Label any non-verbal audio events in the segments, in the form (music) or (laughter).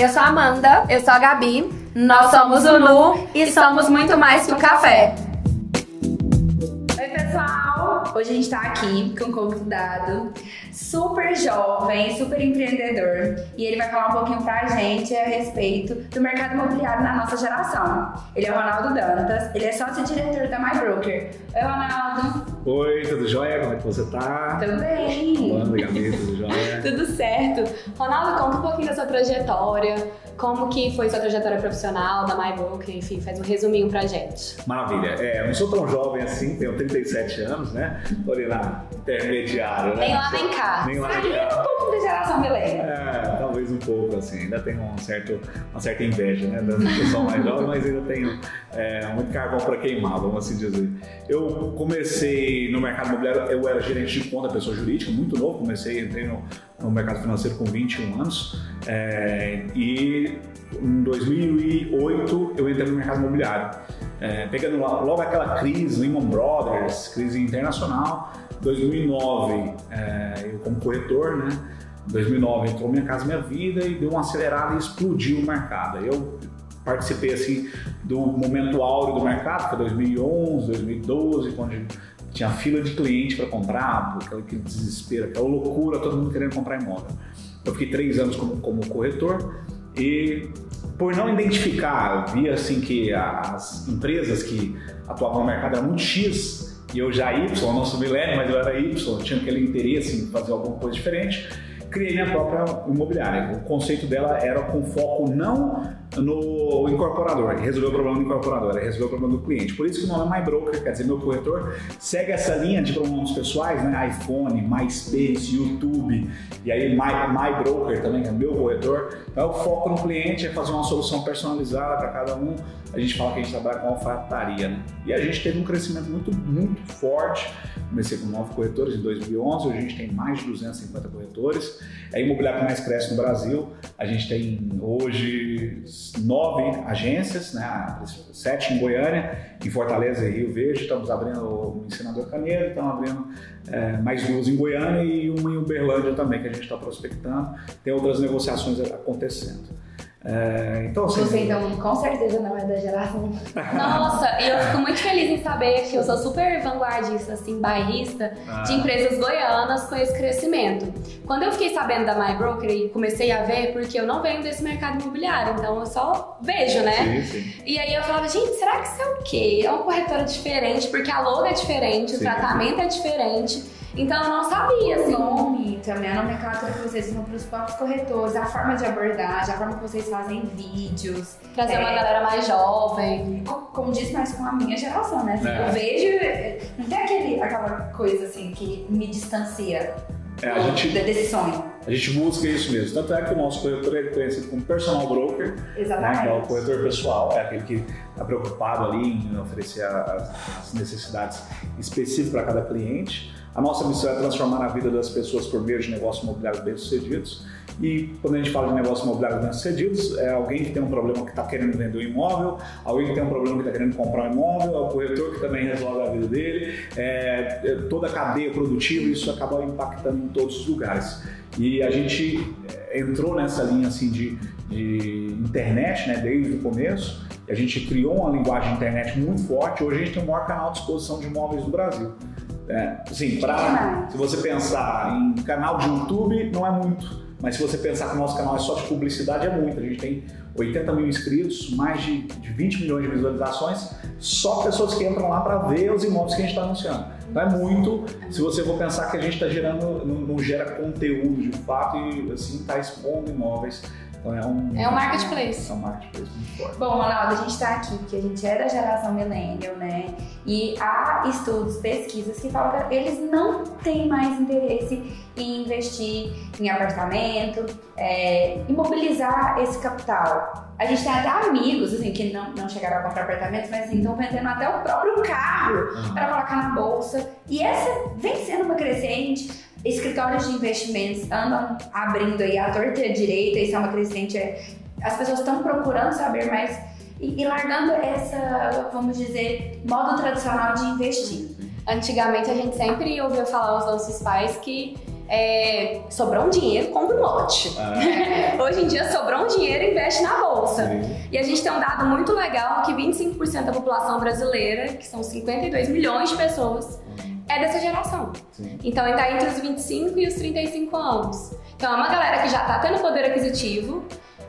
Eu sou a Amanda. Eu sou a Gabi. Nós somos o Nu e somos muito mais que um café. Oi, pessoal! Hoje a gente tá aqui com um convidado super jovem, super empreendedor. E ele vai falar um pouquinho pra gente a respeito do mercado imobiliário na nossa geração. Ele é o Ronaldo Dantas, ele é sócio-diretor da MyBroker. Oi, Ronaldo! Oi, tudo jóia? Como é que você tá? Tudo bem? Olá, Gabi, tudo jóia? (laughs) tudo certo. Ronaldo, conta um pouquinho da sua trajetória, como que foi sua trajetória profissional da MyBroker, enfim, faz um resuminho pra gente. Maravilha. É, não sou tão jovem assim, tenho 37 anos, né? Tô ali na intermediária, né? Nem lá nem cá. Nem lá cá. um pouco da geração milênio. É, talvez um pouco, assim. Ainda tenho um certo, uma certa inveja, né? Da pessoal mais jovem, mas ainda tenho é, muito carvão para queimar, vamos assim dizer. Eu comecei no mercado imobiliário, eu era gerente de conta, pessoa jurídica, muito novo, comecei, entrei no, no mercado financeiro com 21 anos é, e em 2008 eu entrei no mercado imobiliário. É, pegando logo aquela crise, Lehman Brothers, crise internacional, 2009 é, eu como corretor, né? 2009 entrou Minha Casa Minha Vida e deu uma acelerada e explodiu o mercado. Eu participei assim do momento áureo do mercado, que foi 2011, 2012, quando tinha fila de cliente para comprar, aquele desespero, aquela loucura, todo mundo querendo comprar imóvel. Eu fiquei três anos como, como corretor e por não identificar, via assim que as empresas que atuavam no mercado eram muito X e eu já Y, não sou milênio, mas eu era Y, tinha aquele interesse em fazer alguma coisa diferente, criei minha própria imobiliária. O conceito dela era com foco não no incorporador, resolver o problema do incorporador, resolver o problema do cliente. Por isso que o nome é MyBroker, quer dizer, meu corretor segue essa linha de pronomes pessoais, né? iPhone, MySpace, YouTube, e aí My, MyBroker também, que é meu corretor. Então, o foco no cliente é fazer uma solução personalizada para cada um. A gente fala que a gente trabalha com alfaiataria, né? E a gente teve um crescimento muito, muito forte. Comecei com nove corretores em 2011, hoje a gente tem mais de 250 corretores. É a imobiliária que mais cresce no Brasil. A gente tem hoje nove agências, né? sete em Goiânia, em Fortaleza e Rio Verde. Estamos abrindo o Ensinador Caneiro, estamos abrindo é, mais duas em Goiânia e uma em Uberlândia também, que a gente está prospectando. Tem outras negociações acontecendo. É, então, assim, Você então com certeza não é da geração. (laughs) Nossa, e eu fico muito feliz em saber que eu sou super vanguardista, assim, bairrista ah. de empresas goianas com esse crescimento. Quando eu fiquei sabendo da My Broker e comecei a ver, porque eu não venho desse mercado imobiliário, então eu só vejo, né? Sim, sim. E aí eu falava, gente, será que isso é o quê? É uma corretora diferente, porque a logo é diferente, sim. o tratamento é diferente. Então eu não sabia, assim. O nome também, a nomenclatura que vocês usam para os próprios corretores, a forma de abordagem, a forma que vocês fazem vídeos. Trazer é, uma galera mais jovem. Como, como diz, mais com a minha geração, né? Assim, é. Eu vejo. Não tem aquele, aquela coisa assim que me distancia. É, a gente, desse sonho. A gente busca isso mesmo. Tanto é que o nosso corretor é conhecido como personal broker. Exatamente. Né, que é o corretor pessoal, é aquele que está preocupado ali em oferecer as, as necessidades específicas para cada cliente. A nossa missão é transformar a vida das pessoas por meio de negócios imobiliários bem-sucedidos. E quando a gente fala de negócios imobiliários bem-sucedidos, é alguém que tem um problema que está querendo vender um imóvel, alguém que tem um problema que está querendo comprar um imóvel, é o corretor que também resolve a vida dele, é, é toda a cadeia produtiva, isso acaba impactando em todos os lugares. E a gente é, entrou nessa linha assim de, de internet, né, desde o começo. A gente criou uma linguagem de internet muito forte. Hoje a gente tem o maior canal de exposição de imóveis do Brasil. É, assim, pra, se você pensar em canal de YouTube, não é muito. Mas se você pensar que o nosso canal é só de publicidade, é muito. A gente tem 80 mil inscritos, mais de, de 20 milhões de visualizações, só pessoas que entram lá para ver os imóveis que a gente está anunciando. Não é muito, se você for pensar que a gente está gerando, não, não, gera conteúdo de fato e assim está expondo imóveis então é um. É um marketplace. É um marketplace muito forte. Bom, Ronaldo, a gente está aqui porque a gente é da geração millennial, né? E há estudos, pesquisas que falam que eles não têm mais interesse em investir em apartamento, é, imobilizar esse capital. A gente tem até amigos, assim, que não, não chegaram a comprar apartamentos, mas assim, estão vendendo até o próprio carro uhum. para colocar na bolsa. E essa vem sendo uma crescente escritórios de investimentos andam abrindo aí a torta e direita, isso é uma crescente. É, as pessoas estão procurando saber mais e, e, largando essa, vamos dizer, modo tradicional de investir. Antigamente a gente sempre ouvia falar aos nossos pais que é, sobrou um dinheiro, compra um lote. Ah. (laughs) Hoje em dia, sobrou um dinheiro, investe na bolsa. Sim. E a gente tem um dado muito legal que 25% da população brasileira, que são 52 milhões de pessoas, é dessa geração. Sim. Então, está entre os 25 e os 35 anos. Então, é uma galera que já está tendo poder aquisitivo.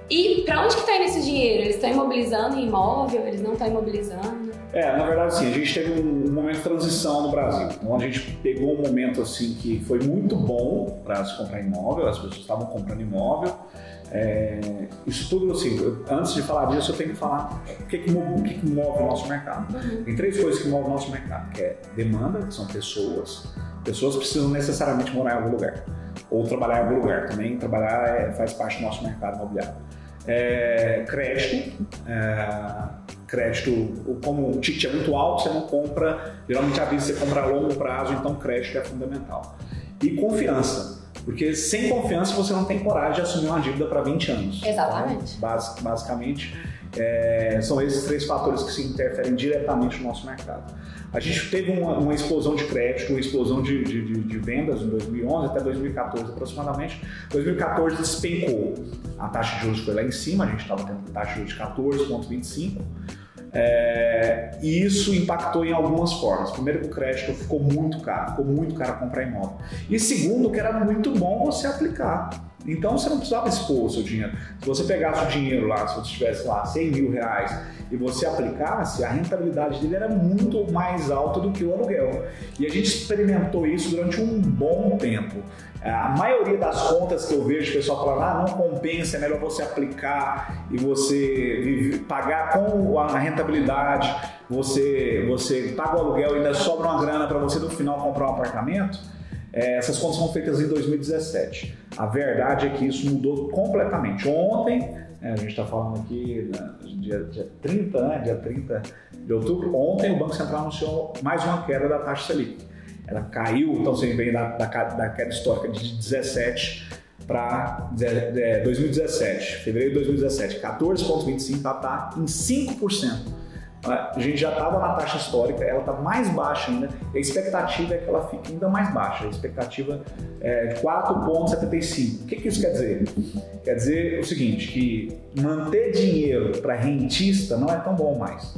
E para onde que está indo esse dinheiro? Eles estão imobilizando em imóvel? Eles não estão imobilizando? É, na verdade, sim. A gente teve um, momento de transição no Brasil. Então, a gente pegou um momento assim que foi muito bom para se comprar imóvel. As pessoas estavam comprando imóvel. É, isso tudo, assim, antes de falar disso, eu tenho que falar o que, que, move, o que, que move o nosso mercado. Uhum. Tem três coisas que movem o nosso mercado, que é demanda, que são pessoas. Pessoas precisam necessariamente morar em algum lugar. Ou trabalhar em algum lugar. Também trabalhar é, faz parte do nosso mercado imobiliário. É, crédito, é, crédito, como o ticket é muito alto, você não compra, geralmente a vista você compra a longo prazo, então crédito é fundamental. E confiança. Porque sem confiança você não tem coragem de assumir uma dívida para 20 anos. Exatamente. Bas basicamente, é, são esses três fatores que se interferem diretamente no nosso mercado. A gente teve uma, uma explosão de crédito, uma explosão de, de, de, de, vendas em 2011 até 2014 aproximadamente. 2014 despencou. A taxa de juros foi lá em cima, a gente estava tendo taxa de juros de 14,25 é, e isso impactou em algumas formas. Primeiro, que o crédito ficou muito caro, ficou muito caro comprar imóvel. E segundo, que era muito bom você aplicar. Então você não precisava expor o seu dinheiro. Se você pegasse o dinheiro lá, se você tivesse lá 100 mil reais e você aplicasse, a rentabilidade dele era muito mais alta do que o aluguel. E a gente experimentou isso durante um bom tempo. A maioria das contas que eu vejo o pessoal falando, ah, não compensa, é melhor você aplicar e você pagar com a rentabilidade, você, você paga o aluguel e ainda sobra uma grana para você no final comprar um apartamento. É, essas contas foram feitas em 2017. A verdade é que isso mudou completamente. Ontem, é, a gente está falando aqui né, dia, dia 30, né, dia 30 de outubro, ontem o Banco Central anunciou mais uma queda da taxa Selic. Ela caiu, então você vem da, da, da queda histórica de 17 para 2017, fevereiro de 2017, 14,25 ela está em 5%. A gente já estava na taxa histórica, ela está mais baixa ainda, a expectativa é que ela fique ainda mais baixa, a expectativa é de 4,75. O que, que isso quer dizer? Quer dizer o seguinte, que manter dinheiro para rentista não é tão bom mais.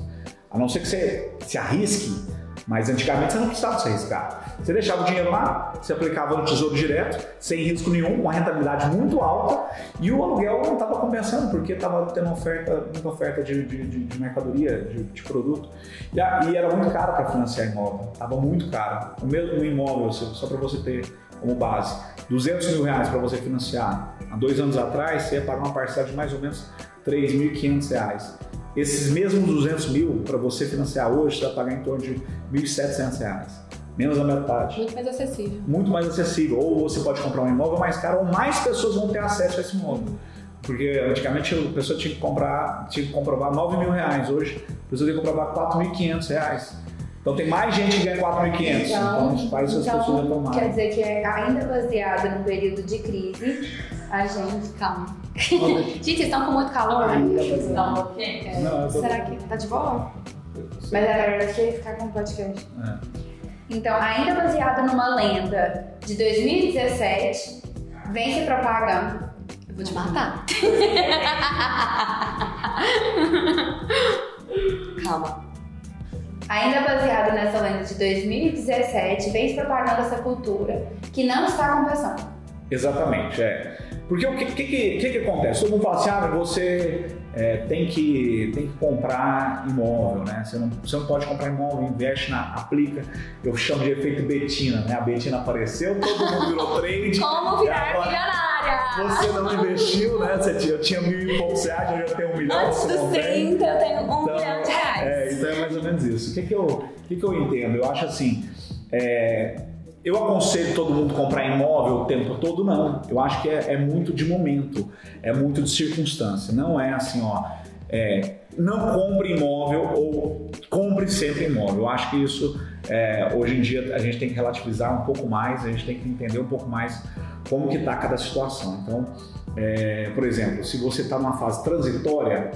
A não ser que você se arrisque mas antigamente você não precisava se arriscar. Você deixava o dinheiro lá, você aplicava no tesouro direto, sem risco nenhum, uma rentabilidade muito alta, e o aluguel não estava compensando, porque estava tendo oferta, muita oferta de, de, de mercadoria, de, de, produto. E, era muito caro para financiar imóvel, estava muito caro. O mesmo imóvel, só para você ter como base, 200 mil reais para você financiar. Há dois anos atrás, você ia pagar uma parcela de mais ou menos 3.500 reais. Esses mesmos 200 mil para você financiar hoje, você vai pagar em torno de 1.700 reais. Menos da metade. Muito mais acessível. Muito mais acessível. Ou você pode comprar um imóvel mais caro, ou mais pessoas vão ter acesso a esse imóvel. Porque antigamente a pessoa tinha que comprar, tinha que comprovar 9 mil reais. Hoje a pessoa tem que comprovar 4.500 reais. Então tem mais gente que ganha 4.500. Então, então faz então, as pessoas retomarem. Quer dizer que é ainda baseado no período de crise, a gente. Calma. (laughs) gente, vocês estão com muito calor? Não, ok. Não, tô... Será que tá de boa? Mas é melhor que ficar com o podcast. É. Então, ainda baseado numa lenda de 2017, vem se propagando. Eu vou te matar. (laughs) Calma. Ainda baseado nessa lenda de 2017, vem se propagando essa cultura que não está compensando. Exatamente, é. Porque o que, que, que, que, acontece? Todo mundo fala assim, ah, você é, tem, que, tem que comprar imóvel, né? Você não, você não pode comprar imóvel, investe na, aplica. Eu chamo de efeito Betina, né? A Betina apareceu, todo mundo virou trade. Como virar milionária? Você não investiu, né? Você tinha, eu tinha mil e poucos reais, eu já tenho um milhão. Antes dos 30, eu tenho um então, milhão de reais. É, então é mais ou menos isso. O que, que, eu, que, que eu entendo? Eu acho assim. É, eu aconselho todo mundo comprar imóvel o tempo todo? Não. Eu acho que é, é muito de momento, é muito de circunstância. Não é assim, ó. É, não compre imóvel ou compre sempre imóvel. Eu acho que isso, é, hoje em dia, a gente tem que relativizar um pouco mais, a gente tem que entender um pouco mais como que está cada situação. Então, é, por exemplo, se você está numa fase transitória,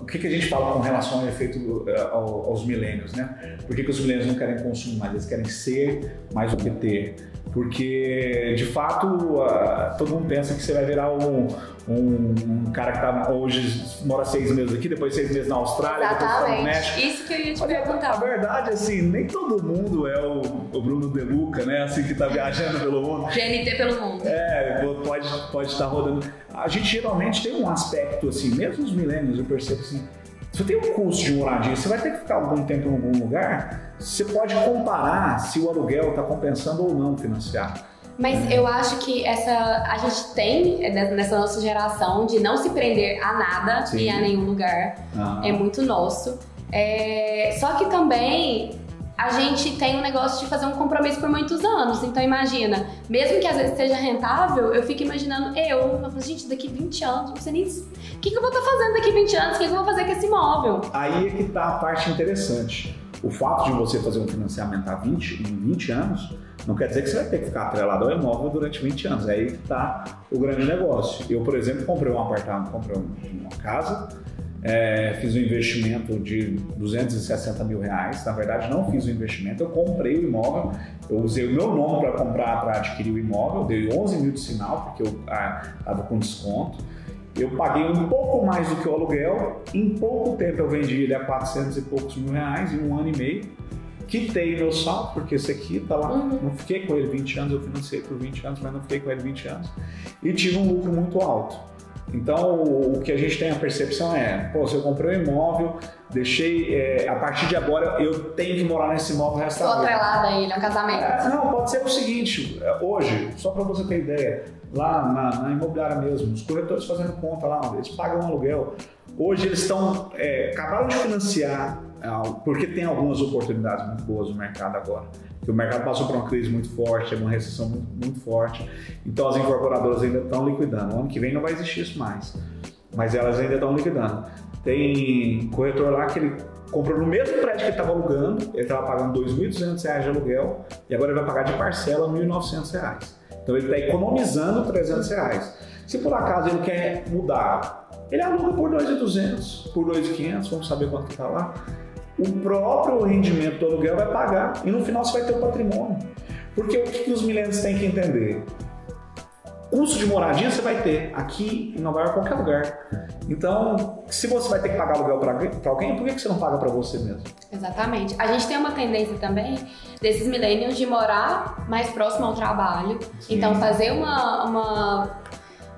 o que, que a gente fala com relação ao efeito eh, aos milênios, né? Por que, que os milênios não querem consumir mais? Eles querem ser mais do que ter. Porque, de fato, todo mundo pensa que você vai virar um, um, cara que tá hoje mora seis meses aqui, depois seis meses na Austrália, Exatamente. depois no México. Isso que eu ia te Olha, perguntar. A verdade, assim, nem todo mundo é o, o Bruno De Luca, né? Assim, que tá viajando pelo mundo. (laughs) GNT pelo mundo. É, pode, pode estar rodando. A gente geralmente tem um aspecto, assim, mesmo os milênios, eu percebo assim, você tem um custo de moradia, você vai ter que ficar algum tempo em algum lugar, você pode comparar se o aluguel está compensando ou não financiar. Mas eu acho que essa a gente tem né, nessa nossa geração de não se prender a nada Sim. e a nenhum lugar. Ah. É muito nosso. É, Só que também a gente tem um negócio de fazer um compromisso por muitos anos. Então imagina, mesmo que às vezes seja rentável, eu fico imaginando eu, eu falo, gente, daqui 20 anos, não sei nem. O que, que eu vou estar fazendo daqui 20 anos? O que, que eu vou fazer com esse imóvel? Aí é que está a parte interessante. O fato de você fazer um financiamento há 20, em 20 anos não quer dizer que você vai ter que ficar atrelado ao imóvel durante 20 anos. Aí está o grande negócio. Eu, por exemplo, comprei um apartamento, comprei uma casa, é, fiz um investimento de 260 mil reais. Na verdade, não fiz o investimento, eu comprei o imóvel, eu usei o meu nome para comprar, para adquirir o imóvel, dei 11 mil de sinal, porque eu estava com desconto. Eu paguei um pouco mais do que o aluguel, em pouco tempo eu vendi ele a 400 e poucos mil reais, em um ano e meio. Quitei meu saldo, porque esse aqui tá lá, Uhum. não fiquei com ele 20 anos, eu financei por 20 anos, mas não fiquei com ele 20 anos. E tive um lucro muito alto. Então, o que a gente tem a percepção é, pô, se eu comprei um imóvel, deixei, é, a partir de agora eu tenho que morar nesse imóvel o resto da vida. atrelada a ele, é um casamento. É, não, pode ser o seguinte, é, hoje, só para você ter ideia, lá na, na imobiliária mesmo, os corretores fazendo conta lá, eles pagam um aluguel. Hoje eles estão, é, acabaram de financiar, porque tem algumas oportunidades muito boas no mercado agora. Porque o mercado passou por uma crise muito forte, uma recessão muito, muito forte, então as incorporadoras ainda estão liquidando. O ano que vem não vai existir isso mais, mas elas ainda estão liquidando. Tem corretor lá que ele comprou no mesmo prédio que ele estava alugando, ele estava pagando 2.200 reais de aluguel e agora ele vai pagar de parcela 1.900 reais. Então ele está economizando 300 reais. Se por acaso ele quer mudar, ele aluga por 2.200, por 2.500, vamos saber quanto que está lá. O próprio rendimento do aluguel vai pagar e no final você vai ter o patrimônio. Porque o que, os milênios têm que entender? Custo de moradia você vai ter aqui em Nova York, qualquer lugar. Então, se você vai ter que pagar aluguel para alguém, por que, você não paga para você mesmo? Exatamente. A gente tem uma tendência também desses millennials de morar mais próximo ao trabalho. Sim. Então, fazer uma, uma-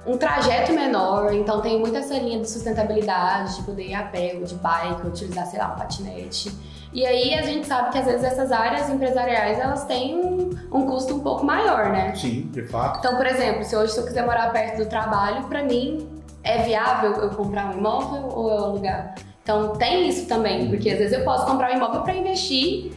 um trajeto menor. Então, tem muito essa linha de sustentabilidade, de poder ir a pé, ou de bike, ou utilizar, sei lá, um patinete. E aí, a gente sabe que às vezes essas áreas empresariais, elas têm um, um custo um pouco maior, né? Sim, de fato. Então, por exemplo, se hoje eu quiser morar perto do trabalho, pra mim é viável eu comprar um imóvel ou eu alugar? Então, tem isso também, porque às vezes eu posso comprar um imóvel pra investir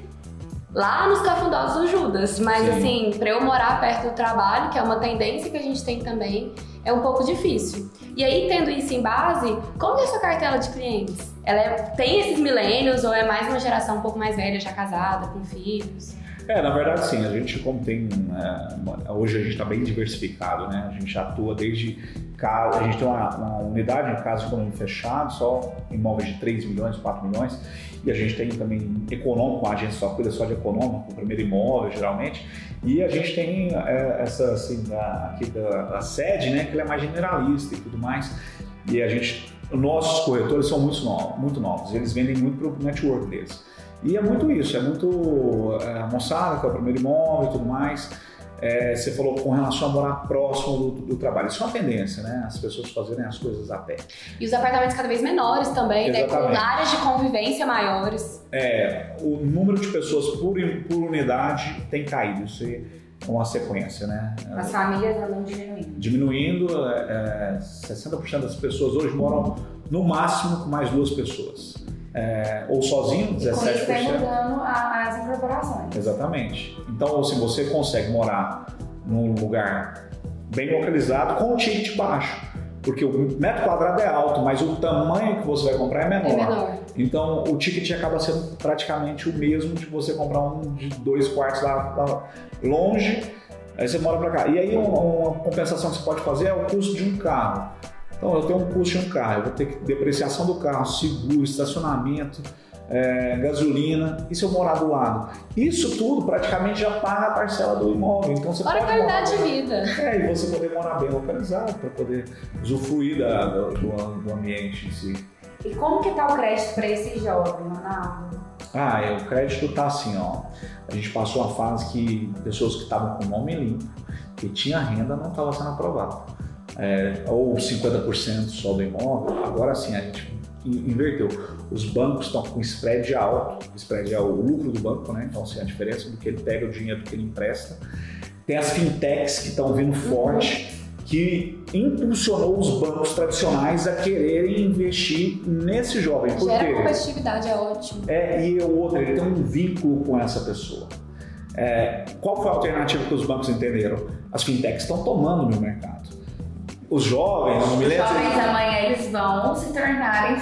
lá nos cafundós do Judas, mas Sim. assim, pra eu morar perto do trabalho, que é uma tendência que a gente tem também, é um pouco difícil. E aí, tendo isso em base, como é a sua cartela de clientes? Ela é- tem esses milênios ou é mais uma geração um pouco mais velha, já casada, com filhos? É, na verdade sim, a gente como tem, é, hoje a gente está bem diversificado, né? A gente atua desde a gente tem uma, uma unidade em de condomínio fechado, só imóveis de 3 milhões, 4 milhões, e a gente tem também econômico, a agência só cuida só de econômico, o primeiro imóvel geralmente, e a gente tem é, essa assim, da, aqui da, da sede, né, que ela é mais generalista e tudo mais, e a gente, nossos corretores são muito novos, muito novos eles vendem muito para o network deles. E é muito isso, é muito é, a moçada, que é o primeiro imóvel e tudo mais. É, você falou com relação a morar próximo do, do trabalho. Isso é uma tendência, né? As pessoas fazerem as coisas a pé. E os apartamentos cada vez menores também, né? Com Exatamente. áreas de convivência maiores. É, o número de pessoas por, por unidade tem caído. Isso é uma sequência, né? As famílias andam diminuindo. Diminuindo, é, é, 60% das pessoas hoje moram no máximo com mais duas pessoas. É, ou sozinho, E com isso 17%. mudando as incorporações. Exatamente. Então, se você consegue morar num lugar bem localizado com um ticket baixo, porque o metro quadrado é alto, mas o tamanho que você vai comprar é menor. É menor. Então, o ticket acaba sendo praticamente o mesmo de você comprar um de dois quartos lá, lá longe, aí você mora para cá. E aí, uma, uma compensação que você pode fazer é o custo de um carro. Então, eu tenho um custo de um carro, eu vou ter que depreciação do carro, seguro, estacionamento. é, gasolina, e se eu morar do lado? Isso tudo praticamente já paga a parcela do imóvel. Então você Olha pode a qualidade de vida. É, e você poder morar bem localizado, para poder usufruir da, do, do, ambiente em si. E como que tá o crédito para esse jovem, Ronaldo? Ah, é, o crédito tá assim, ó. A gente passou uma fase que pessoas que estavam com nome limpo, que tinha renda, não estava sendo aprovado. É, ou 50% só do imóvel, agora sim a gente inverteu. Os bancos estão com spread alto, o spread é o lucro do banco, né? Então, assim, a diferença do que ele pega, o dinheiro do que ele empresta. Tem as fintechs que estão vindo forte, que impulsionou os bancos tradicionais a quererem investir nesse jovem. Por Gera quê? competitividade, é ótimo. É, e o outro, ele tem um vínculo com essa pessoa. É, qual foi a alternativa que os bancos entenderam? As fintechs estão tomando no mercado. Os jovens, os milênios. Os jovens amanhã eles vão se tornarem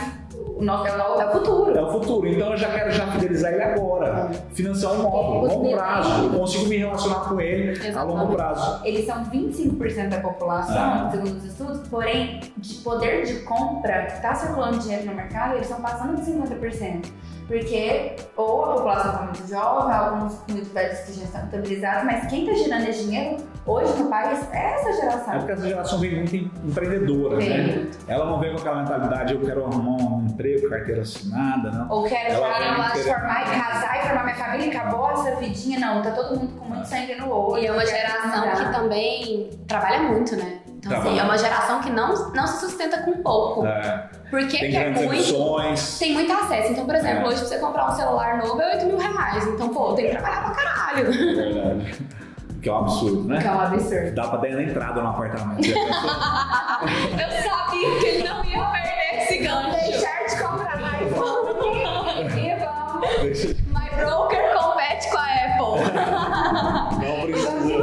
o nosso, é, o, é o futuro. É o futuro. Então eu já quero já fidelizar ele agora. Financiar um imóvel, longo prazo. Eu consigo me relacionar com ele Exatamente. a longo prazo. Eles são 25% da população, ah. segundo os estudos, porém, de poder de compra, que está circulando dinheiro no mercado, eles estão passando de 50% porque ou a população está muito jovem, alguns muito velhos que já estão estabilizados, mas quem está gerando esse dinheiro hoje no país é essa geração. É porque essa geração vem muito empreendedora, Sim. né? Ela não vem com aquela mentalidade, eu quero arrumar um emprego, carteira assinada, não. Ou quero já lá formar e casar e formar minha família e acabou essa vidinha, não. Tá todo mundo com muito sangue no olho. E é uma geração que também trabalha muito, né? Então, assim, é uma geração que não, não se sustenta com pouco. É. Porque tem é muito. Opções. Tem muito acesso. Então, por exemplo, é. hoje pra você comprar um celular novo é 8 mil reais. Então, pô, tem que trabalhar pra caralho. É verdade. Que é um absurdo, né? Que é um absurdo. Dá pra dar na entrada no apartamento. (laughs) Eu sabia que ele não ia perder esse gancho. Deixar de comprar mais iPhone e vamos. My broker compete com a Apple. Não precisa.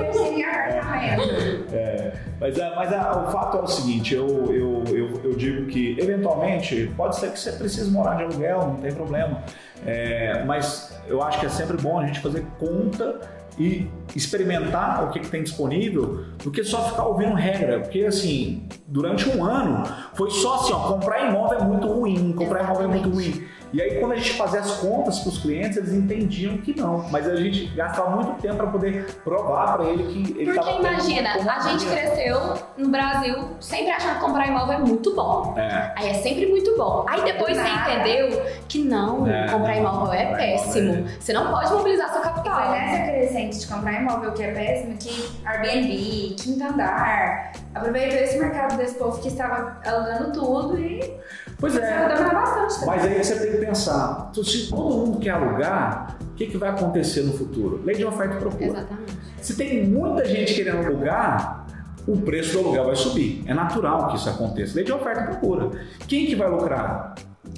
É. Mas, é, mas é, o fato é o seguinte, eu, eu, eu, eu, digo que eventualmente pode ser que você precise morar de aluguel, não tem problema. É, mas eu acho que é sempre bom a gente fazer conta e experimentar o que, que, tem disponível do que só ficar ouvindo regra. Porque, assim, durante um ano foi só assim: ó, comprar imóvel é muito ruim, comprar imóvel é muito ruim. E aí, quando a gente fazia as contas para os clientes, eles entendiam que não. Mas a gente gastava muito tempo para poder provar para ele que ele Porque imagina, a gente cresceu no Brasil sempre achando que comprar imóvel é muito bom. É. Aí é sempre muito bom. Aí depois você entendeu que não, é, comprar imóvel é péssimo. É. Você não pode mobilizar seu capital. Foi nessa crescente de comprar imóvel que é péssimo que Airbnb, quinto andar, aproveitou esse mercado desse povo que estava alugando tudo e Pois é. Bastante Mas aí você tem pensar, se todo mundo quer alugar, o que, que vai acontecer no futuro? Lei de oferta e procura. Exatamente. Se tem muita gente querendo alugar, o preço do aluguel vai subir. É natural que isso aconteça. Lei de oferta e procura. Quem que vai lucrar?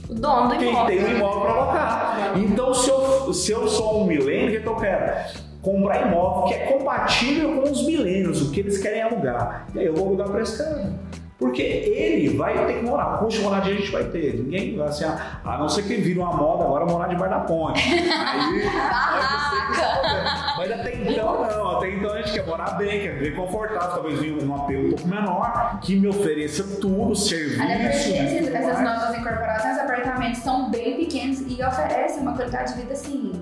O dono do Quem imóvel. Quem tem o imóvel para alocar. Então, se eu, se eu sou um milênio, o que, que eu quero? comprar imóvel que é compatível com os milênios, o que eles querem alugar. E aí eu vou alugar para esse cara. Porque ele vai ter que morar. De moradia a gente vai ter. Ninguém vai assim, a não ser que vira uma moda agora morar debaixo da ponte. (laughs) Aí. (laughs) Mas até então não. Até então a gente quer morar bem, quer viver confortável, talvez em um apelo um pouco menor, que me ofereça tudo, serviço. Até porque essas novas incorporações, apartamentos são bem pequenos e oferecem uma qualidade de vida assim.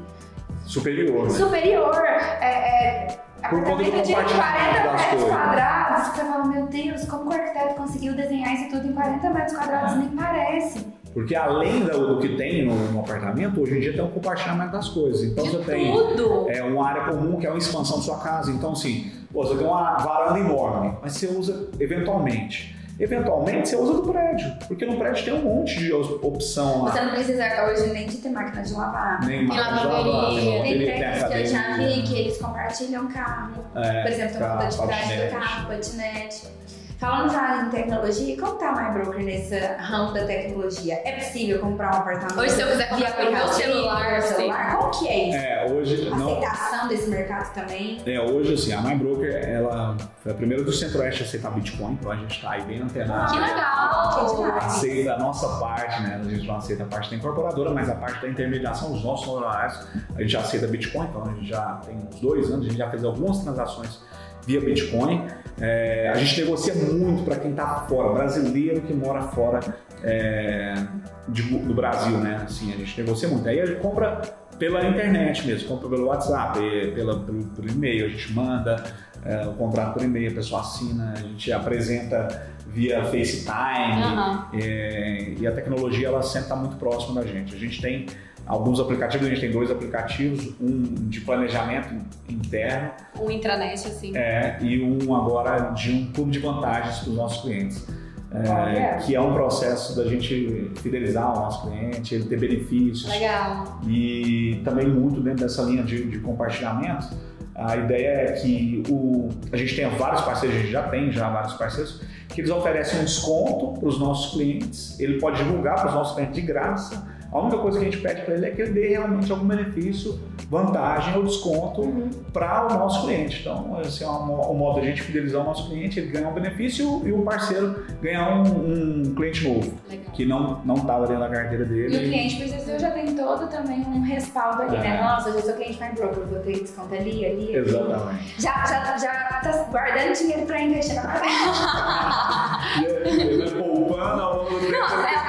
Superior. Né? Superior. É, é por conta do compartilhamento das coisas. quadrados, você fala, meu Deus, como o arquiteto conseguiu desenhar isso tudo em 40 metros quadrados? É. Nem parece. Porque além do, que tem no, no, apartamento, hoje em dia tem um compartilhamento das coisas. Então De você tem é, uma área comum que é uma expansão da sua casa. Então, assim, pô, você tem uma varanda enorme, mas você usa eventualmente. Eventualmente você usa do prédio, porque no prédio tem um monte de opção lá. Você não precisa hoje nem de ter máquina de lavar. Nem máquina de lavar. Tem prédios que eu já vi que eles compartilham carro. É, Por exemplo, tem uma atividade do carro, patinete. Falando já em tecnologia, como tá a MyBroker nesse ramo da tecnologia? É possível comprar um apartamento? Hoje, se eu quiser comprar pelo meu celular, celular como que é isso? É, hoje... A não... aceitação desse mercado também? É, hoje, assim, a MyBroker, ela foi a primeira do Centro-Oeste a aceitar Bitcoin, então a gente tá aí bem antenado. Que legal! Aceita a nossa parte, né? A gente não aceita a parte da incorporadora, mas a parte da intermediação, os nossos honorários, a gente já aceita Bitcoin, então a gente já tem uns dois anos, a gente já fez algumas transações via Bitcoin. É, a gente negocia muito para quem está fora, brasileiro que mora fora é, de, do Brasil, né? Assim, a gente negocia muito. Aí a gente compra pela internet mesmo, compra pelo WhatsApp, pela, pelo, pelo e-mail, a gente manda é, o contrato por e-mail, a pessoa assina, a gente apresenta via FaceTime uhum. e a tecnologia ela sempre está muito próxima da gente. A gente tem alguns aplicativos, a gente tem dois aplicativos, um de planejamento interno. Um intranet, assim. É, e um agora de um clube de vantagens para os nossos clientes. É, que é um processo da gente fidelizar o nosso cliente, ele ter benefícios. Legal. E também muito dentro dessa linha de, de compartilhamento. A ideia é que o, a gente tenha vários parceiros, a gente já tem já vários parceiros, que eles oferecem um desconto para os nossos clientes, ele pode divulgar para os nossos clientes de graça a única coisa que a gente pede para ele é que ele dê realmente algum benefício, vantagem ou desconto uhum. para o nosso cliente. Então, esse é um, um modo de a gente fidelizar o nosso cliente, ele ganhar um benefício e o parceiro ganhar um, um cliente novo, Legal. que não não estava dentro da carteira dele. E o cliente, por exemplo, já tem todo também um respaldo ali, né? é. né? Nossa, eu já sou cliente mais broker, vou ter desconto ali, ali. Exatamente. Já, já, já tá guardando dinheiro para investir na (laughs) carteira. ele vai poupando ao longo do tempo. Nossa, ela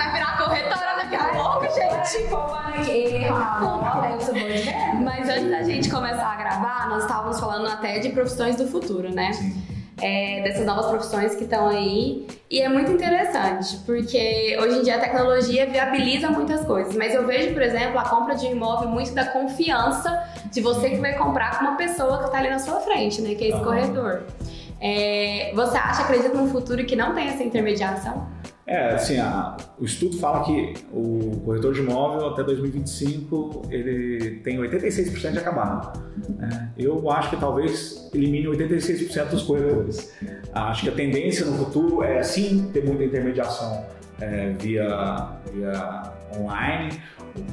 gente. Mas antes da gente começar a gravar, nós estávamos falando até de profissões do futuro, né? É, dessas novas profissões que estão aí. E é muito interessante, porque hoje em dia a tecnologia viabiliza muitas coisas. Mas eu vejo, por exemplo, a compra de imóvel muito da confiança de você que vai comprar com uma pessoa que está ali na sua frente, né? Que é esse corretor. É, você acha, acredita num futuro que não tem essa intermediação? É, assim, a, o estudo fala que o corretor de imóvel até 2025 ele tem 86% de acabado. Né? Eu acho que talvez elimine 86% dos corretores. Acho que a tendência no futuro é sim ter muita intermediação é, via, via online.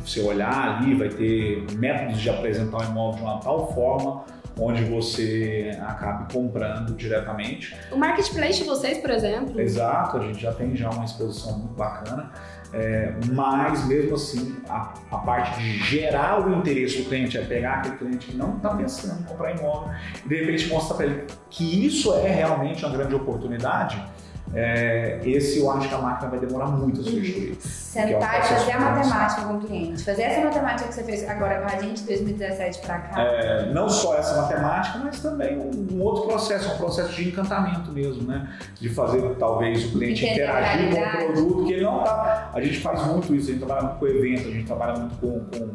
Você olhar ali, vai ter métodos de apresentar o imóvel de uma tal forma onde você acabe comprando diretamente. O marketplace de vocês, por exemplo? Exato, a gente já tem já uma exposição muito bacana, é, mas mesmo assim a, a, parte de gerar o interesse do cliente é pegar aquele cliente que não está pensando em comprar imóvel e de repente mostrar para ele que isso é realmente uma grande oportunidade é, esse eu acho que a máquina vai demorar muito a substituir. Sentar é e fazer a matemática com o cliente. Fazer essa matemática que você fez agora com a gente, 2017 para cá. É, não só essa matemática, mas também um, um, outro processo, um processo de encantamento mesmo, né? De fazer talvez o cliente interagir com o produto, que ele não tá. A gente faz muito isso, a gente trabalha muito com evento, a gente trabalha muito com, com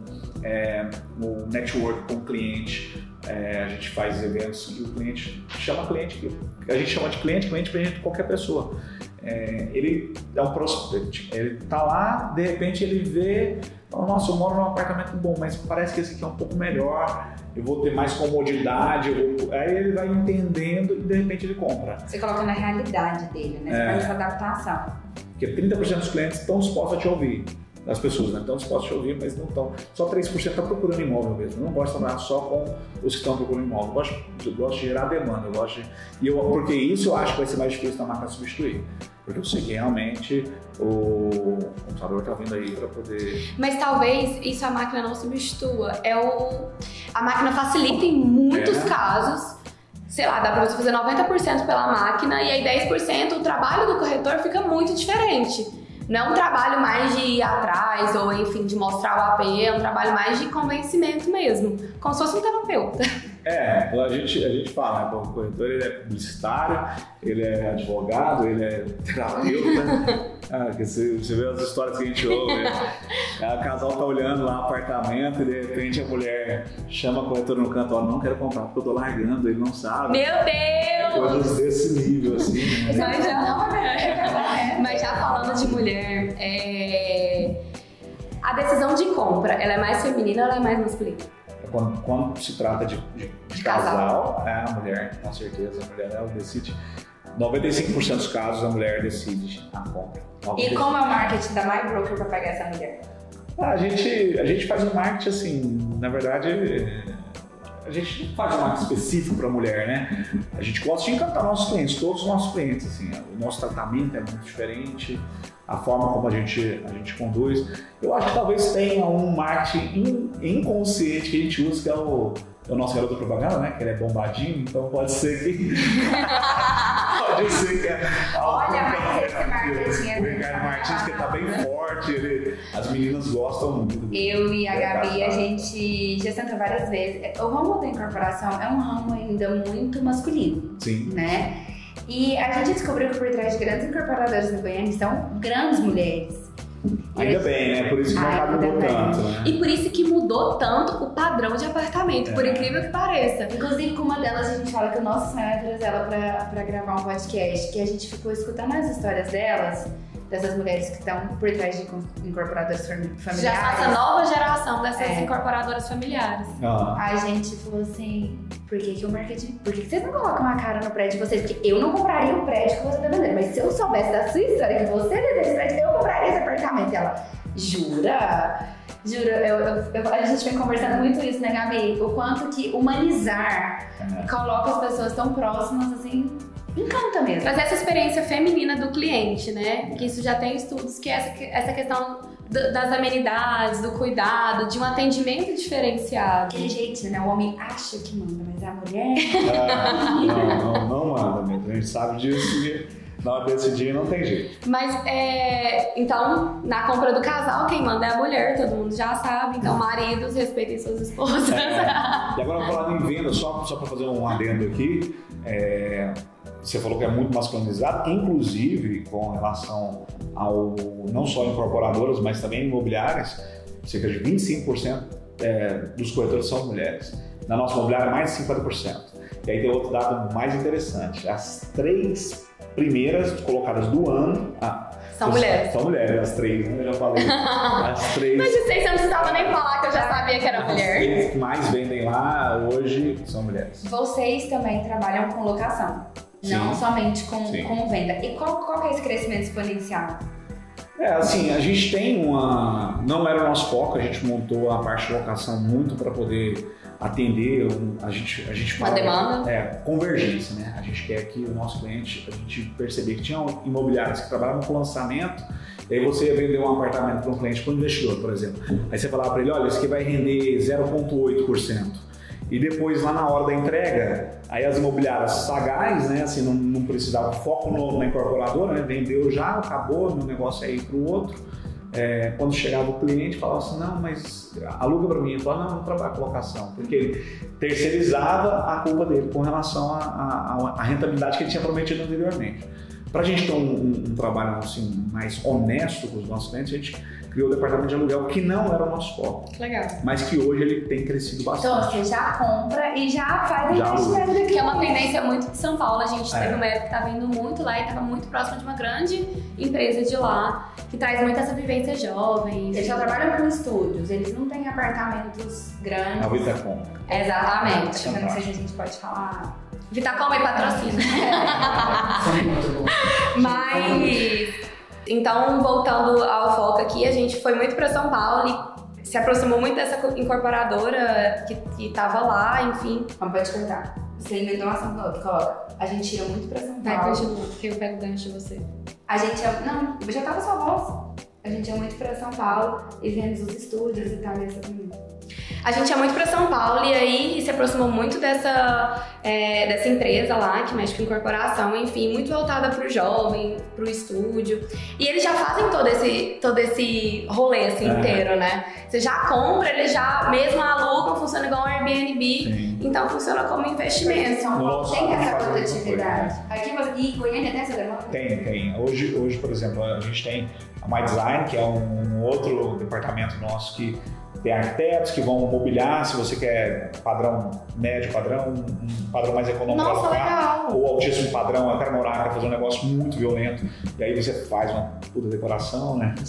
é, o network com o cliente. É, a gente faz eventos e o cliente chama cliente, a gente chama de cliente, cliente para qualquer pessoa. É, ele é um prospect, ele tá lá, de repente ele vê, nossa, eu moro num apartamento bom, mas parece que esse aqui é um pouco melhor, eu vou ter mais comodidade, vou... aí ele vai entendendo e de repente ele compra. Você coloca na realidade dele, né? Você é, faz essa adaptação. Porque 30% dos clientes estão dispostos a te ouvir das pessoas, né? Então, dispostos a ouvir, mas não estão. Só 3% está procurando imóvel mesmo. Não gosto de trabalhar só com os que estão procurando imóvel. Eu gosto, eu gosto de gerar demanda. Eu gosto de, e eu, porque isso eu acho que vai ser mais difícil da marca substituir. Porque eu sei que realmente o computador está vindo aí para poder. Mas talvez isso a máquina não substitua. É o... A máquina facilita em muitos é. casos sei lá, dá para você fazer 90% pela máquina e aí 10% o trabalho do corretor fica muito diferente. Não é um trabalho mais de ir atrás ou, enfim, de mostrar o AP, é um trabalho mais de convencimento mesmo, como se fosse um terapeuta. (laughs) É, a gente, a gente fala, né, o corretor ele é publicitário, ele é advogado, ele é terapeuta. (laughs) ah, você, você vê as histórias que a gente ouve. Né? o casal tá olhando lá o apartamento e de repente a mulher chama a corretora no canto, ó, não quero comprar porque eu tô largando, ele não sabe. Meu Deus! Coisas desse nível, assim. Né? Mas, já, (laughs) mas já falando de mulher, é... a decisão de compra, ela é mais feminina ou ela é mais masculina? quando, quando se trata de, de, de casal, é a mulher, com certeza, a mulher ela decide. 95% dos casos a mulher decide a compra. E como é o marketing da MyBroker para pegar essa mulher? Ah, a, gente, a gente faz um marketing assim, na verdade, a gente faz um marketing específico para mulher, né? A gente gosta de encantar nossos clientes, todos os nossos clientes, assim, o nosso tratamento é muito diferente, a forma como a gente, a gente conduz. Eu acho que talvez tenha um marketing inconsciente que a gente usa, que é o o nosso garoto propaganda, né? Que ele é bombadinho, então pode ser que. (laughs) (laughs) pode ser que. Olha, mas esse marketing é. O Ricardo Martins, que tá bem forte, ele, as meninas gostam muito. Eu e a Gabi, a gente já sentou várias vezes. O ramo da incorporação é um ramo ainda muito masculino. Sim. Né? E a gente descobriu que por trás de grandes incorporadoras no Goiânia estão grandes mulheres. Ainda bem, né? Por isso que o mercado mudou tanto, né? E por isso que mudou tanto o padrão de apartamento, é. por incrível que pareça. Inclusive, com uma delas, a gente fala que o nosso sonho é trazer ela pra, pra gravar um podcast, que a gente ficou escutando as histórias delas dessas mulheres que estão por trás de incorporadoras familiares. Já essa nova geração dessas é. incorporadoras familiares. Ah. A gente falou assim, por que, que o marketing... Por que, que vocês não colocam a cara no prédio de vocês? Porque eu não compraria o prédio que você está vendendo, mas se eu soubesse da sua história, que você vendeu esse prédio, eu compraria esse apartamento. Ela, jura? Juro, eu, eu, eu, a gente vem conversando muito isso, né, Gabi? O quanto que humanizar é. coloca as pessoas tão próximas, assim, encanta mesmo. Trazer essa experiência feminina do cliente, né? Que isso já tem estudos que essa, essa questão das amenidades, do cuidado, de um atendimento diferenciado. Aquele jeito, né? O homem acha que manda, mas é a mulher. (laughs) Ah, não, não, não manda mesmo. A gente sabe disso e na hora de decidir não tem jeito. Mas é, então, na compra do casal, quem manda é a mulher, todo mundo já sabe. Então, maridos, respeitem suas esposas. É. E agora falando em venda, só, só para fazer um adendo aqui, é, você falou que é muito masculinizado, inclusive com relação ao não só incorporadoras, mas também imobiliárias, cerca de 25% é, dos corretores são mulheres. Na nossa imobiliária, mais de 50%. E aí tem outro dado mais interessante: as três primeiras colocadas do ano. Ah, são mulheres. São mulheres, as três, né? Eu já falei. (laughs) As três. Mas de seis, você não precisava nem falar que eu já sabia que era mulher. As três que mais vendem lá hoje são mulheres. Vocês também trabalham com locação. Sim. não somente com, com venda. E qual, qual que é esse crescimento exponencial? É, assim, a gente tem uma. Não era o nosso foco, a gente montou a parte de locação muito para poder atender. A gente, a gente fala. Uma demanda? É, convergência, né? A gente quer que o nosso cliente, a gente perceber que tinha imobiliários que trabalhavam com lançamento, e aí você ia vender um apartamento para um cliente, para um investidor, por exemplo. Aí você falava para ele: olha, isso aqui vai render 0,8% e depois lá na hora da entrega, aí as imobiliárias sagaz, né, assim, não, não precisava foco no, na incorporadora, né, vendeu já, acabou, meu negócio é para o outro. É, quando chegava o cliente, falava assim, não, mas aluga para mim. Ele falava, não, não trabalho com locação, porque ele terceirizava a culpa dele com relação à rentabilidade que ele tinha prometido anteriormente. Para a gente ter um, um, um, trabalho assim, mais honesto com os nossos clientes, a gente criou o departamento de aluguel, que não era o nosso foco. Legal. Mas que hoje ele tem crescido bastante. Então, você já compra e já faz o investimento daqui. Que é uma tendência muito de São Paulo. A gente é. teve uma época que estava indo muito lá e estava muito próximo de uma grande empresa de lá, que traz muito essa vivência jovem. Eles já trabalham com estúdios, eles não têm apartamentos grandes. A Vitacom. Exatamente. Eu não sei se a gente pode falar. Vitacom e patrocina. (laughs) Mas então, voltando ao foco aqui, a gente foi muito para São Paulo e se aproximou muito dessa incorporadora que estava lá, enfim. Mas pode contar. Você inventou uma ação outra, coloca. A gente ia muito pra São Paulo. Vai, continua, porque eu pego o gancho de você. A gente ia. Não, já tava sua voz. A gente ia muito pra São Paulo e vendo os estúdios e tal, e essa a gente ia muito para São Paulo e aí se aproximou muito dessa, é, dessa empresa lá que mexe com incorporação, enfim, muito voltada para o jovem, para o estúdio. E eles já fazem todo esse, todo esse rolê assim é. inteiro, né? Você já compra, eles já mesmo alugam, funciona igual um Airbnb, Sim. então funciona como investimento. Nossa, tem essa produtividade. Aqui e Goiânia tem essa demanda? Tem, tem. Hoje, hoje, por exemplo, a gente tem a My Design, que é um outro departamento nosso que tem arquitetos que vão mobiliar, se você quer padrão médio, padrão, um padrão mais econômico Nossa, legal. ou altíssimo padrão, eu quero morar, quero fazer um negócio muito violento, e aí você faz uma puta decoração, né? (laughs)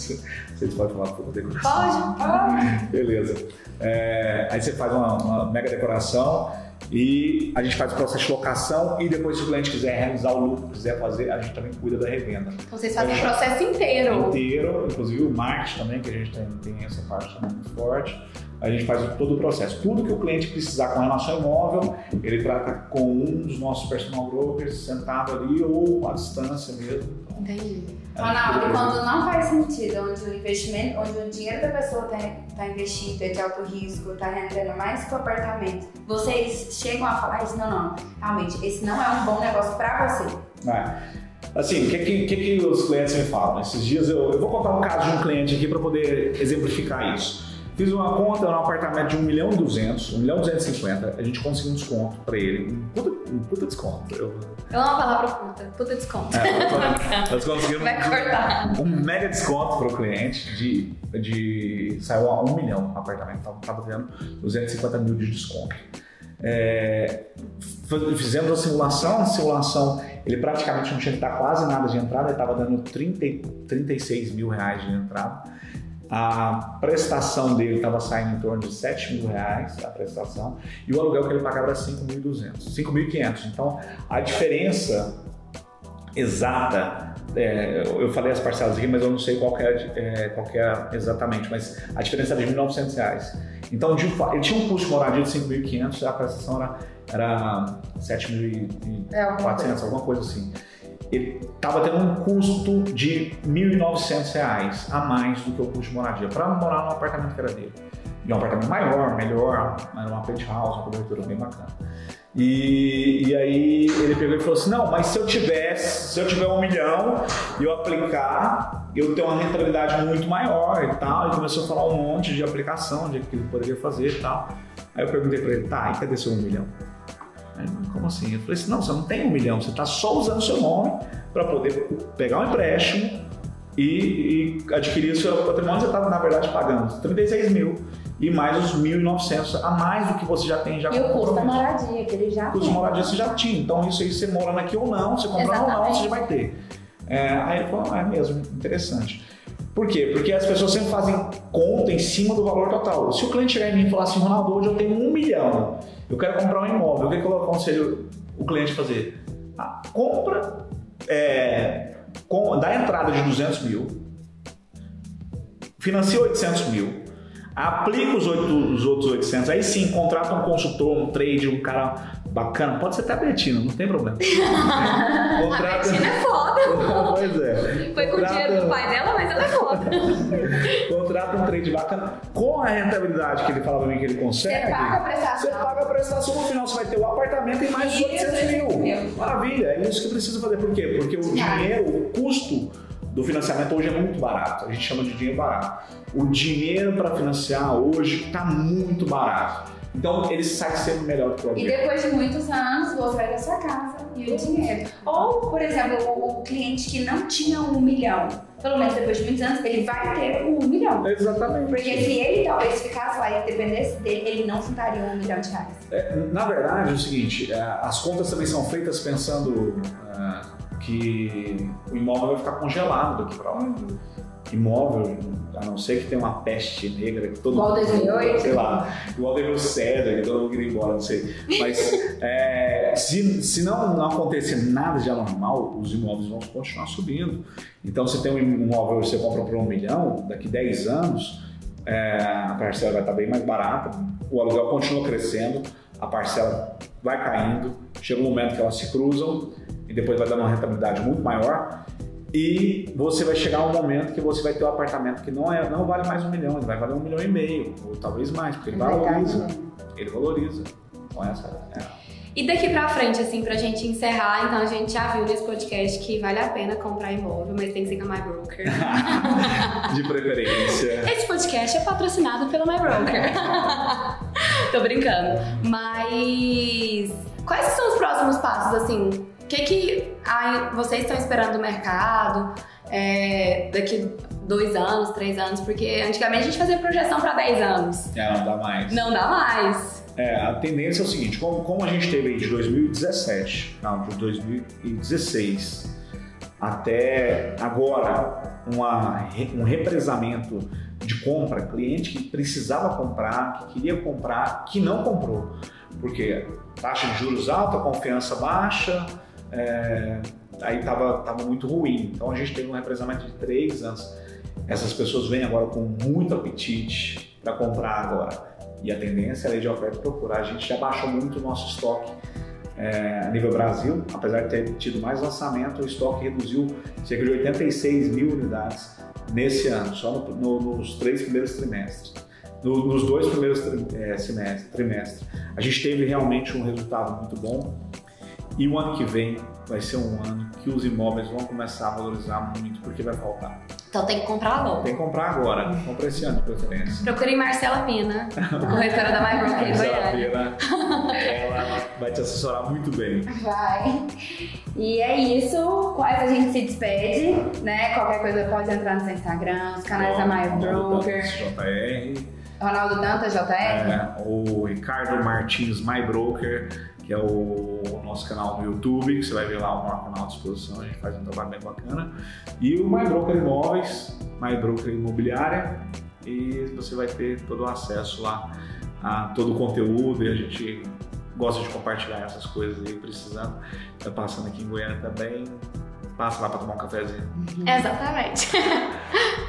Vocês podem falar puta decoração? Pode, pode. Beleza. É, aí você faz uma, uma mega decoração e a gente faz o processo de locação e depois se o cliente quiser realizar o lucro, quiser fazer, a gente também cuida da revenda. Então vocês fazem o processo inteiro. Inteiro, inclusive o marketing também, que a gente tem, tem essa parte muito forte. A gente faz todo o processo. Tudo que o cliente precisar com relação ao imóvel, ele trata com um dos nossos personal brokers sentado ali ou à distância mesmo. Entendi. Ronaldo, quando não faz sentido, onde o investimento, onde o dinheiro da pessoa está tá investido, é de alto risco, está rendendo mais que o apartamento, vocês chegam a falar isso? Não, não, realmente, esse não é um bom negócio para você. É. Assim, o que, que, que, os clientes me falam? Esses dias eu, eu vou contar um caso de um cliente aqui para poder exemplificar isso. Fiz uma conta num apartamento de 1 milhão e 200, 1 milhão e 250, a gente conseguiu um desconto pra ele. Um puta, um puta desconto. Eu... eu amo a palavra puta, puta desconto. É, (laughs) nós conseguimos Vai cortar. um mega desconto pro cliente de, de saiu a 1 milhão no apartamento, tava, tava tendo 250 mil de desconto. É, fizemos a simulação, a simulação ele praticamente não tinha que dar quase nada de entrada, ele estava dando 30, 36 mil reais de entrada. A prestação dele estava saindo em torno de 7 mil reais, a prestação, e o aluguel que ele pagava era 5.200, 5.500. Então, a diferença exata, é, eu falei as parcelas aqui, mas eu não sei qual é, é, qual é exatamente, mas a diferença era de 1.900 reais. Então, de, ele tinha um custo de moradia de 5.500, a prestação era, era 7.400, é, alguma coisa assim ele estava tendo um custo de R$ 1.900 a mais do que o custo de moradia para morar no apartamento que era dele. E um apartamento maior, melhor, era uma penthouse, uma cobertura bem bacana. E, e aí ele pegou e falou assim: não, mas se eu tivesse, se eu tiver um milhão e eu aplicar, eu tenho uma rentabilidade muito maior e tal. E começou a falar um monte de aplicação, de que ele poderia fazer e tal. Aí eu perguntei para ele: tá, e cadê seu um milhão? Aí, como assim? Eu falei assim, não, você não tem um milhão, você está só usando seu nome para poder pegar um empréstimo e, e adquirir o seu patrimônio. Você está, na verdade, pagando 36 mil e mais os 1.900 a mais do que você já tem já E o custo da moradia, que ele já O custo da moradia você já tinha. Então, isso aí, você morando aqui ou não, você comprando ou não, você já vai ter. É, aí ele falou, ah, é mesmo, interessante. Por quê? Porque as pessoas sempre fazem conta em cima do valor total. Se o cliente chegar em mim e falar assim, Ronaldo, hoje eu tenho um milhão, eu quero comprar um imóvel, o que, que eu aconselho o cliente a fazer? Ah, compra, é, com, dá entrada de 200 mil, financia 800 mil, aplica os, 8, os outros 800, aí sim, contrata um consultor, um trade, um cara bacana, pode ser até a Betina, não tem problema. (laughs) Contrata... A Betina é foda. pois é. Foi com o dinheiro do pai dela, mas ela é foda. (laughs) Contrata um trade bacana com a rentabilidade que ele fala pra mim que ele consegue. Você paga a prestação. Você paga a prestação no final, você vai ter o apartamento e mais 800 mil. Maravilha, é isso que precisa fazer. Por quê? Porque o dinheiro, o custo do financiamento hoje é muito barato. A gente chama de dinheiro barato. O dinheiro para financiar hoje está muito barato. Então ele sai sempre melhor do que o aluguel. E depois de muitos anos você vai ter sua casa e o dinheiro. Ou, por exemplo, o, cliente que não tinha um milhão, pelo menos depois de muitos anos, ele vai ter um milhão. Exatamente. Porque se ele talvez ficasse lá e dependesse dele, ele não juntaria um milhão de reais. É, na verdade, é o seguinte: é, as contas também são feitas pensando. Uh, que o imóvel vai ficar congelado daqui para lá. Imóvel, a não ser que tenha uma peste negra que todo mundo. Igual 2008? Sei lá, igual 2007, que todo mundo queria ir embora, não sei. Mas é, se, se não, não acontecer nada de anormal, os imóveis vão continuar subindo. Então, se tem um imóvel que você compra por um milhão, daqui 10 anos, é, a parcela vai estar bem mais barata, o aluguel continua crescendo, a parcela vai caindo, chega um momento que elas se cruzam e depois vai dar uma rentabilidade muito maior. E você vai chegar a um momento que você vai ter um apartamento que não, é, não vale mais um milhão, ele vai valer um milhão e meio, ou talvez mais, porque ele valoriza. Ele valoriza. Então essa é e daqui pra frente, assim, pra gente encerrar, então a gente já viu nesse podcast que vale a pena comprar imóvel, mas tem que ser com a My Broker. (laughs) De preferência. Esse podcast é patrocinado pela My Broker. (laughs) Tô brincando. Mas quais são os próximos passos, assim? O que, que vocês estão esperando do mercado é, daqui dois anos, três anos? Porque antigamente a gente fazia projeção para 10 anos. É, não dá mais. Não dá mais. É, a tendência é o seguinte, como, como a gente teve aí de 2017, não, de 2016 até agora uma, um represamento de compra, cliente que precisava comprar, que queria comprar, que não comprou. Porque taxa de juros alta, confiança baixa, é, aí estava tava muito ruim. Então a gente teve um represamento de três anos. Essas pessoas vêm agora com muito apetite para comprar agora. E a tendência é de oferta procurar. A gente já baixou muito o nosso estoque é, a nível Brasil, apesar de ter tido mais lançamento, o estoque reduziu cerca de 86 mil unidades nesse ano, só no, no, nos três primeiros trimestres. No, nos dois primeiros é, trimestres. A gente teve realmente um resultado muito bom e o ano que vem vai ser um ano que os imóveis vão começar a valorizar muito porque vai faltar. Então tem que comprar logo. Tem que comprar agora. Compra esse ano de preferência. Procure Marcela Pina, (laughs) corretora da MyBroker em Goiânia. ela vai te assessorar muito bem. Vai. E é isso. Quase a gente se despede, né? Qualquer coisa pode entrar no seu Instagram, os canais Bom, da MyBroker. JR. Ronaldo Dantas, JR. É, o Ricardo Martins, MyBroker que é o nosso canal no YouTube, que você vai ver lá o maior canal à disposição, a gente faz um trabalho bem bacana. E o MyBroker Imóveis, MyBroker Imobiliária, e você vai ter todo o acesso lá a todo o conteúdo e a gente gosta de compartilhar essas coisas aí, precisando. Tá passando aqui em Goiânia também, passa lá para tomar um cafezinho. Exatamente. (laughs)